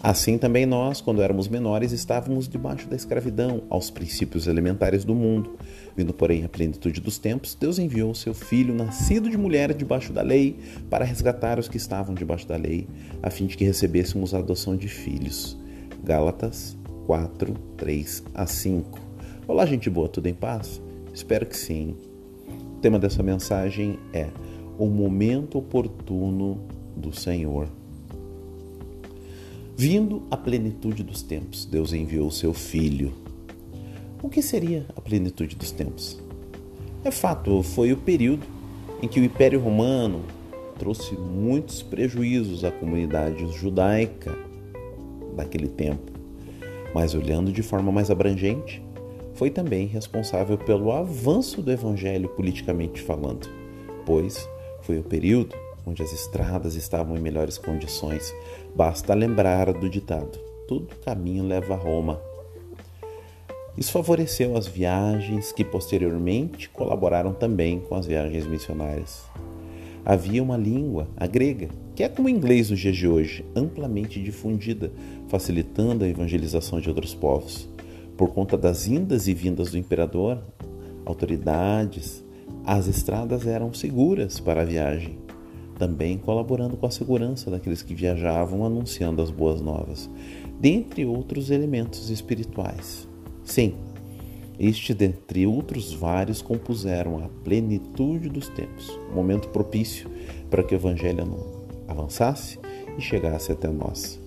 Assim também nós, quando éramos menores, estávamos debaixo da escravidão, aos princípios elementares do mundo. Vindo, porém, à plenitude dos tempos, Deus enviou seu Filho, nascido de mulher debaixo da lei, para resgatar os que estavam debaixo da lei, a fim de que recebêssemos a adoção de filhos. Gálatas 4, 3 a 5. Olá, gente boa, tudo em paz? Espero que sim. O tema dessa mensagem é o momento oportuno do Senhor. Vindo a plenitude dos tempos, Deus enviou o seu Filho. O que seria a plenitude dos tempos? É fato, foi o período em que o Império Romano trouxe muitos prejuízos à comunidade judaica daquele tempo. Mas olhando de forma mais abrangente, foi também responsável pelo avanço do evangelho politicamente falando, pois foi o período onde as estradas estavam em melhores condições. Basta lembrar do ditado: todo caminho leva a Roma. Isso favoreceu as viagens que posteriormente colaboraram também com as viagens missionárias. Havia uma língua, a grega, que é como o inglês nos dias de hoje, amplamente difundida, facilitando a evangelização de outros povos. Por conta das indas e vindas do imperador, autoridades, as estradas eram seguras para a viagem também colaborando com a segurança daqueles que viajavam anunciando as boas novas, dentre outros elementos espirituais. Sim, este, dentre outros vários, compuseram a plenitude dos tempos, um momento propício para que o Evangelho avançasse e chegasse até nós.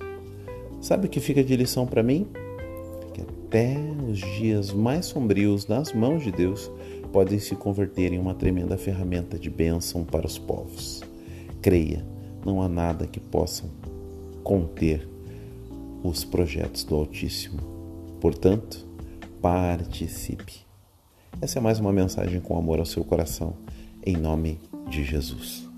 Sabe o que fica de lição para mim? Que até os dias mais sombrios nas mãos de Deus podem se converter em uma tremenda ferramenta de bênção para os povos. Creia, não há nada que possa conter os projetos do Altíssimo. Portanto, participe. Essa é mais uma mensagem com amor ao seu coração, em nome de Jesus.